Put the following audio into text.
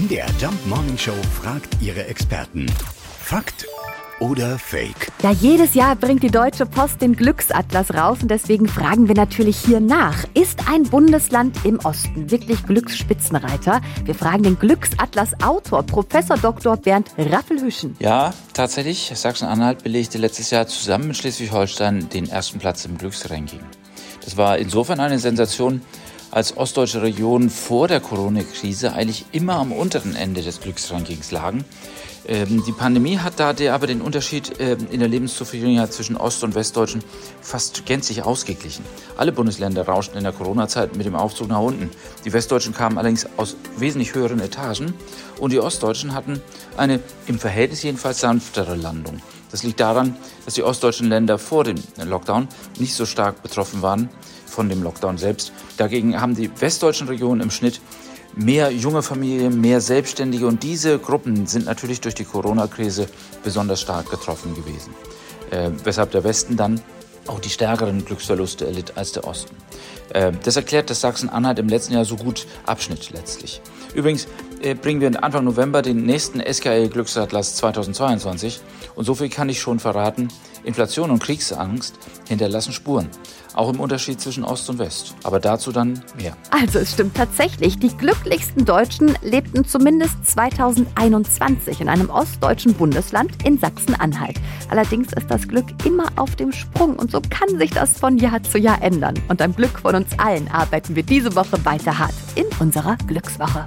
MDR Jump Morning Show fragt ihre Experten. Fakt oder Fake? Ja, jedes Jahr bringt die Deutsche Post den Glücksatlas raus und deswegen fragen wir natürlich hier nach. Ist ein Bundesland im Osten wirklich Glücksspitzenreiter? Wir fragen den Glücksatlas-Autor, Professor Dr. Bernd Raffelhüschen. Ja, tatsächlich. Sachsen-Anhalt belegte letztes Jahr zusammen mit Schleswig-Holstein den ersten Platz im Glücksranking. Das war insofern eine Sensation, als ostdeutsche Regionen vor der Corona-Krise eigentlich immer am unteren Ende des Glücksrankings lagen. Ähm, die Pandemie hat da aber den Unterschied ähm, in der Lebenszufriedenheit zwischen Ost- und Westdeutschen fast gänzlich ausgeglichen. Alle Bundesländer rauschten in der Corona-Zeit mit dem Aufzug nach unten. Die Westdeutschen kamen allerdings aus wesentlich höheren Etagen und die Ostdeutschen hatten eine im Verhältnis jedenfalls sanftere Landung. Das liegt daran, dass die ostdeutschen Länder vor dem Lockdown nicht so stark betroffen waren von dem Lockdown selbst. Dagegen haben die westdeutschen Regionen im Schnitt mehr junge Familien, mehr Selbstständige und diese Gruppen sind natürlich durch die Corona-Krise besonders stark getroffen gewesen. Äh, weshalb der Westen dann auch die stärkeren Glücksverluste erlitt als der Osten. Äh, das erklärt, dass Sachsen-Anhalt im letzten Jahr so gut abschnitt letztlich. Übrigens bringen wir Anfang November den nächsten SKL Glücksatlas 2022 und so viel kann ich schon verraten, Inflation und Kriegsangst hinterlassen Spuren. Auch im Unterschied zwischen Ost und West. Aber dazu dann mehr. Also es stimmt tatsächlich, die glücklichsten Deutschen lebten zumindest 2021 in einem ostdeutschen Bundesland in Sachsen-Anhalt. Allerdings ist das Glück immer auf dem Sprung und so kann sich das von Jahr zu Jahr ändern. Und am Glück von uns allen arbeiten wir diese Woche weiter hart in unserer Glückswoche.